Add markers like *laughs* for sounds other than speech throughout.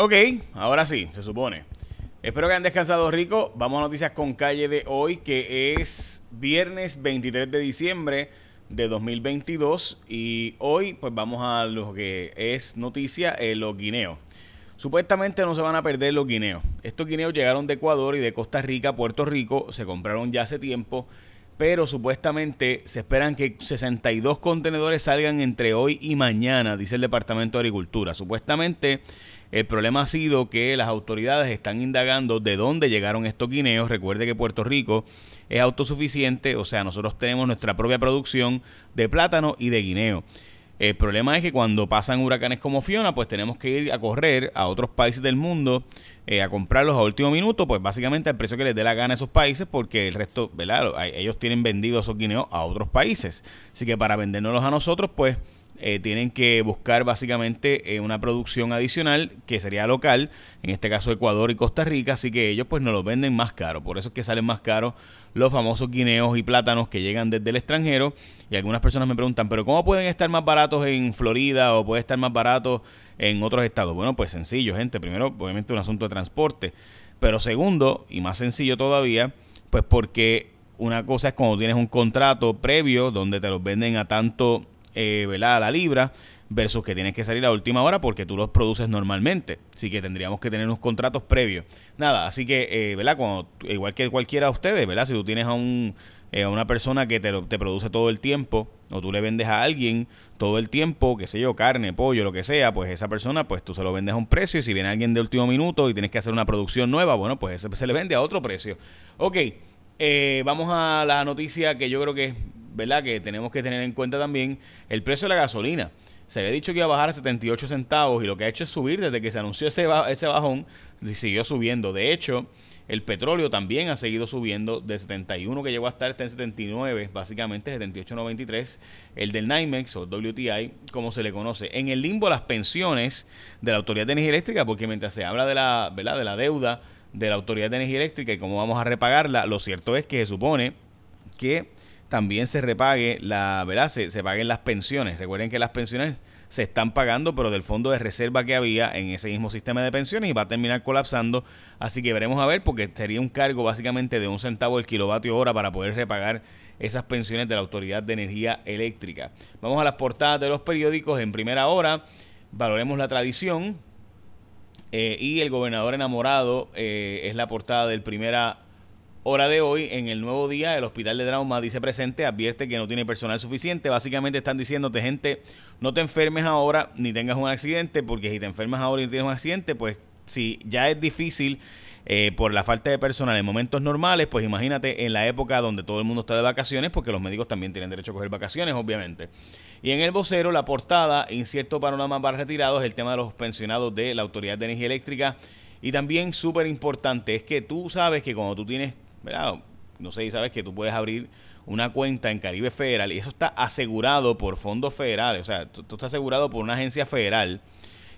Ok, ahora sí, se supone. Espero que hayan descansado rico. Vamos a noticias con calle de hoy, que es viernes 23 de diciembre de 2022. Y hoy, pues vamos a lo que es noticia, eh, los guineos. Supuestamente no se van a perder los guineos. Estos guineos llegaron de Ecuador y de Costa Rica a Puerto Rico. Se compraron ya hace tiempo pero supuestamente se esperan que 62 contenedores salgan entre hoy y mañana, dice el Departamento de Agricultura. Supuestamente el problema ha sido que las autoridades están indagando de dónde llegaron estos guineos. Recuerde que Puerto Rico es autosuficiente, o sea, nosotros tenemos nuestra propia producción de plátano y de guineo. El problema es que cuando pasan huracanes como Fiona, pues tenemos que ir a correr a otros países del mundo eh, a comprarlos a último minuto, pues básicamente al precio que les dé la gana a esos países, porque el resto, ¿verdad? Ellos tienen vendido esos guineos a otros países. Así que para vendérnoslos a nosotros, pues eh, tienen que buscar básicamente eh, una producción adicional que sería local, en este caso Ecuador y Costa Rica, así que ellos pues nos los venden más caro, por eso es que salen más caros los famosos guineos y plátanos que llegan desde el extranjero. Y algunas personas me preguntan, pero ¿cómo pueden estar más baratos en Florida o puede estar más baratos en otros estados? Bueno, pues sencillo, gente, primero obviamente un asunto de transporte, pero segundo y más sencillo todavía, pues porque una cosa es cuando tienes un contrato previo donde te los venden a tanto eh, A la libra versus que tienes que salir a última hora porque tú los produces normalmente. Así que tendríamos que tener unos contratos previos. Nada, así que, eh, ¿verdad? Cuando, igual que cualquiera de ustedes, ¿verdad? Si tú tienes a, un, eh, a una persona que te, te produce todo el tiempo o tú le vendes a alguien todo el tiempo, qué sé yo, carne, pollo, lo que sea, pues esa persona, pues tú se lo vendes a un precio y si viene alguien de último minuto y tienes que hacer una producción nueva, bueno, pues se le vende a otro precio. Ok, eh, vamos a la noticia que yo creo que ¿verdad? Que tenemos que tener en cuenta también el precio de la gasolina. Se había dicho que iba a bajar a 78 centavos y lo que ha hecho es subir desde que se anunció ese, ese bajón y siguió subiendo. De hecho, el petróleo también ha seguido subiendo de 71 que llegó a estar en 79, básicamente 78.93, el del NYMEX o WTI, como se le conoce. En el limbo las pensiones de la Autoridad de Energía Eléctrica, porque mientras se habla de la, de la deuda de la Autoridad de Energía Eléctrica y cómo vamos a repagarla, lo cierto es que se supone que también se repague la, ¿verdad? Se, se, paguen las pensiones. Recuerden que las pensiones se están pagando, pero del fondo de reserva que había en ese mismo sistema de pensiones y va a terminar colapsando. Así que veremos a ver, porque sería un cargo básicamente de un centavo el kilovatio hora para poder repagar esas pensiones de la Autoridad de Energía Eléctrica. Vamos a las portadas de los periódicos en primera hora. Valoremos la tradición. Eh, y el gobernador enamorado eh, es la portada del primera hora de hoy, en el nuevo día, el Hospital de Trauma dice presente, advierte que no tiene personal suficiente. Básicamente están diciéndote, gente, no te enfermes ahora ni tengas un accidente, porque si te enfermas ahora y tienes un accidente, pues si ya es difícil eh, por la falta de personal en momentos normales, pues imagínate en la época donde todo el mundo está de vacaciones, porque los médicos también tienen derecho a coger vacaciones, obviamente. Y en el vocero, la portada, incierto panorama para retirados, el tema de los pensionados de la Autoridad de Energía Eléctrica. Y también súper importante es que tú sabes que cuando tú tienes no sé si sabes que tú puedes abrir una cuenta en Caribe Federal y eso está asegurado por fondos federales, o sea, tú, estás asegurado por una agencia federal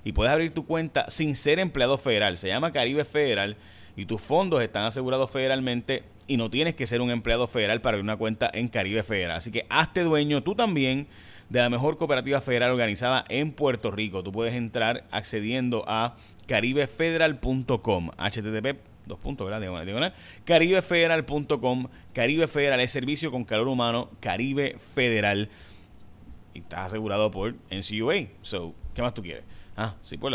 y puedes abrir tu cuenta sin ser empleado federal. Se llama Caribe Federal y tus fondos están asegurados federalmente y no tienes que ser un empleado federal para abrir una cuenta en Caribe Federal. Así que hazte dueño tú también de la mejor cooperativa federal organizada en Puerto Rico. Tú puedes entrar accediendo a caribefederal.com, http dos puntos, ¿verdad? Diagonal, caribefederal.com, Caribe Federal es servicio con calor humano, Caribe Federal. Y estás asegurado por NCUA. So, ¿qué más tú quieres? Ah, sí, por,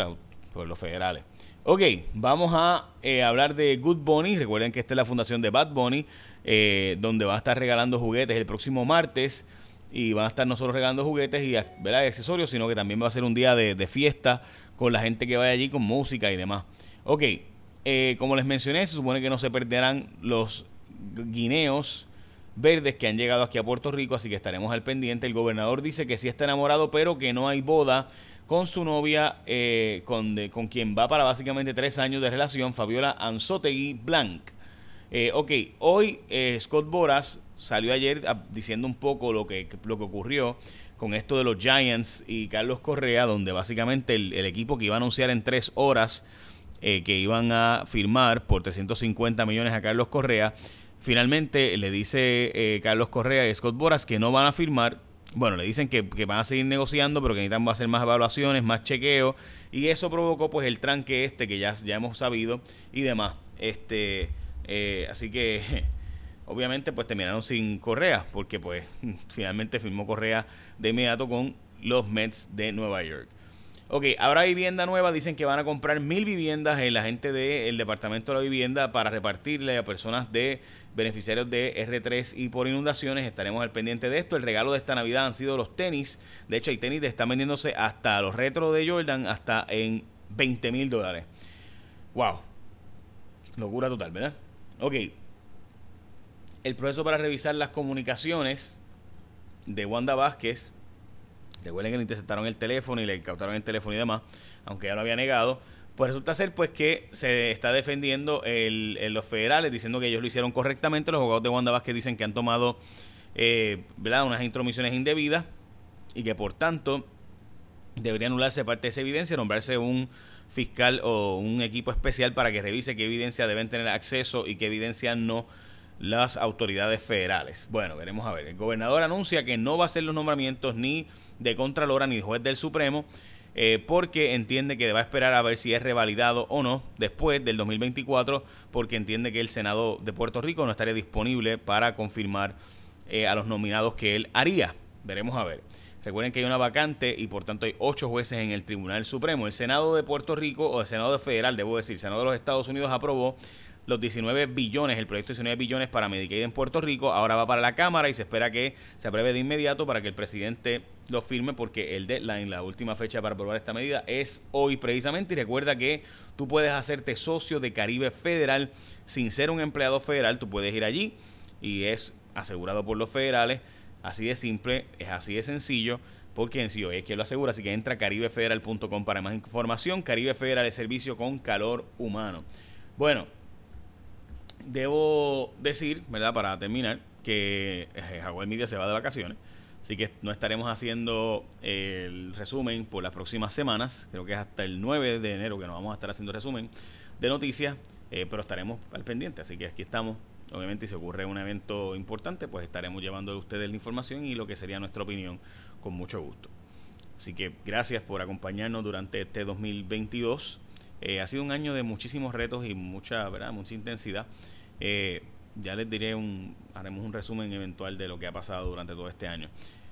por los federales. Ok, vamos a eh, hablar de Good Bunny. Recuerden que esta es la fundación de Bad Bunny, eh, donde va a estar regalando juguetes el próximo martes. Y van a estar no solo regalando juguetes y, ¿verdad? y accesorios, sino que también va a ser un día de, de fiesta con la gente que vaya allí con música y demás. Ok, eh, como les mencioné, se supone que no se perderán los guineos verdes que han llegado aquí a Puerto Rico, así que estaremos al pendiente. El gobernador dice que sí está enamorado, pero que no hay boda con su novia, eh, con, con quien va para básicamente tres años de relación, Fabiola Anzotegui Blanc. Eh, ok, hoy Scott Boras salió ayer diciendo un poco lo que, lo que ocurrió con esto de los Giants y Carlos Correa, donde básicamente el equipo que iba a anunciar en tres horas eh, que iban a firmar por 350 millones a Carlos Correa. Finalmente le dice eh, Carlos Correa y Scott Boras que no van a firmar bueno, le dicen que, van a seguir negociando, pero que necesitan hacer más evaluaciones, más chequeo, y eso provocó pues el tranque este que ya, ya hemos sabido y demás. Este, eh, así que *laughs* obviamente pues terminaron sin Correa, porque pues *laughs* finalmente firmó Correa de inmediato con los Mets de Nueva York. Ok, ahora vivienda nueva, dicen que van a comprar mil viviendas en la gente del Departamento de la Vivienda para repartirle a personas de beneficiarios de R3 y por inundaciones. Estaremos al pendiente de esto. El regalo de esta Navidad han sido los tenis. De hecho, hay tenis que están vendiéndose hasta los retro de Jordan, hasta en 20 mil dólares. Wow. Locura total, ¿verdad? Ok. El proceso para revisar las comunicaciones de Wanda Vázquez Recuerden que le interceptaron el teléfono y le incautaron el teléfono y demás, aunque ya lo había negado. Pues resulta ser pues que se está defendiendo el, los federales diciendo que ellos lo hicieron correctamente. Los abogados de Wanda Vázquez dicen que han tomado eh, ¿verdad? unas intromisiones indebidas y que por tanto debería anularse parte de esa evidencia, nombrarse un fiscal o un equipo especial para que revise qué evidencia deben tener acceso y qué evidencia no las autoridades federales. Bueno, veremos a ver. El gobernador anuncia que no va a hacer los nombramientos ni de Contralora ni de juez del Supremo eh, porque entiende que va a esperar a ver si es revalidado o no después del 2024 porque entiende que el Senado de Puerto Rico no estaría disponible para confirmar eh, a los nominados que él haría. Veremos a ver. Recuerden que hay una vacante y por tanto hay ocho jueces en el Tribunal Supremo. El Senado de Puerto Rico, o el Senado Federal, debo decir, el Senado de los Estados Unidos aprobó los 19 billones, el proyecto de 19 billones para Medicaid en Puerto Rico, ahora va para la Cámara y se espera que se apruebe de inmediato para que el presidente lo firme porque el deadline, la última fecha para aprobar esta medida es hoy precisamente y recuerda que tú puedes hacerte socio de Caribe Federal sin ser un empleado federal, tú puedes ir allí y es asegurado por los federales, así de simple, es así de sencillo porque en sí es que lo asegura, así que entra a caribefederal.com para más información. Caribe Federal es servicio con calor humano. Bueno, debo decir, ¿verdad? Para terminar, que eh, Jaguar Media se va de vacaciones. Así que no estaremos haciendo el resumen por las próximas semanas. Creo que es hasta el 9 de enero que nos vamos a estar haciendo resumen de noticias, eh, pero estaremos al pendiente. Así que aquí estamos. Obviamente, si ocurre un evento importante, pues estaremos llevando a ustedes la información y lo que sería nuestra opinión con mucho gusto. Así que gracias por acompañarnos durante este 2022. Eh, ha sido un año de muchísimos retos y mucha, ¿verdad? mucha intensidad. Eh, ya les diré un, haremos un resumen eventual de lo que ha pasado durante todo este año.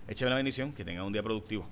Écheme la bendición, que tengan un día productivo.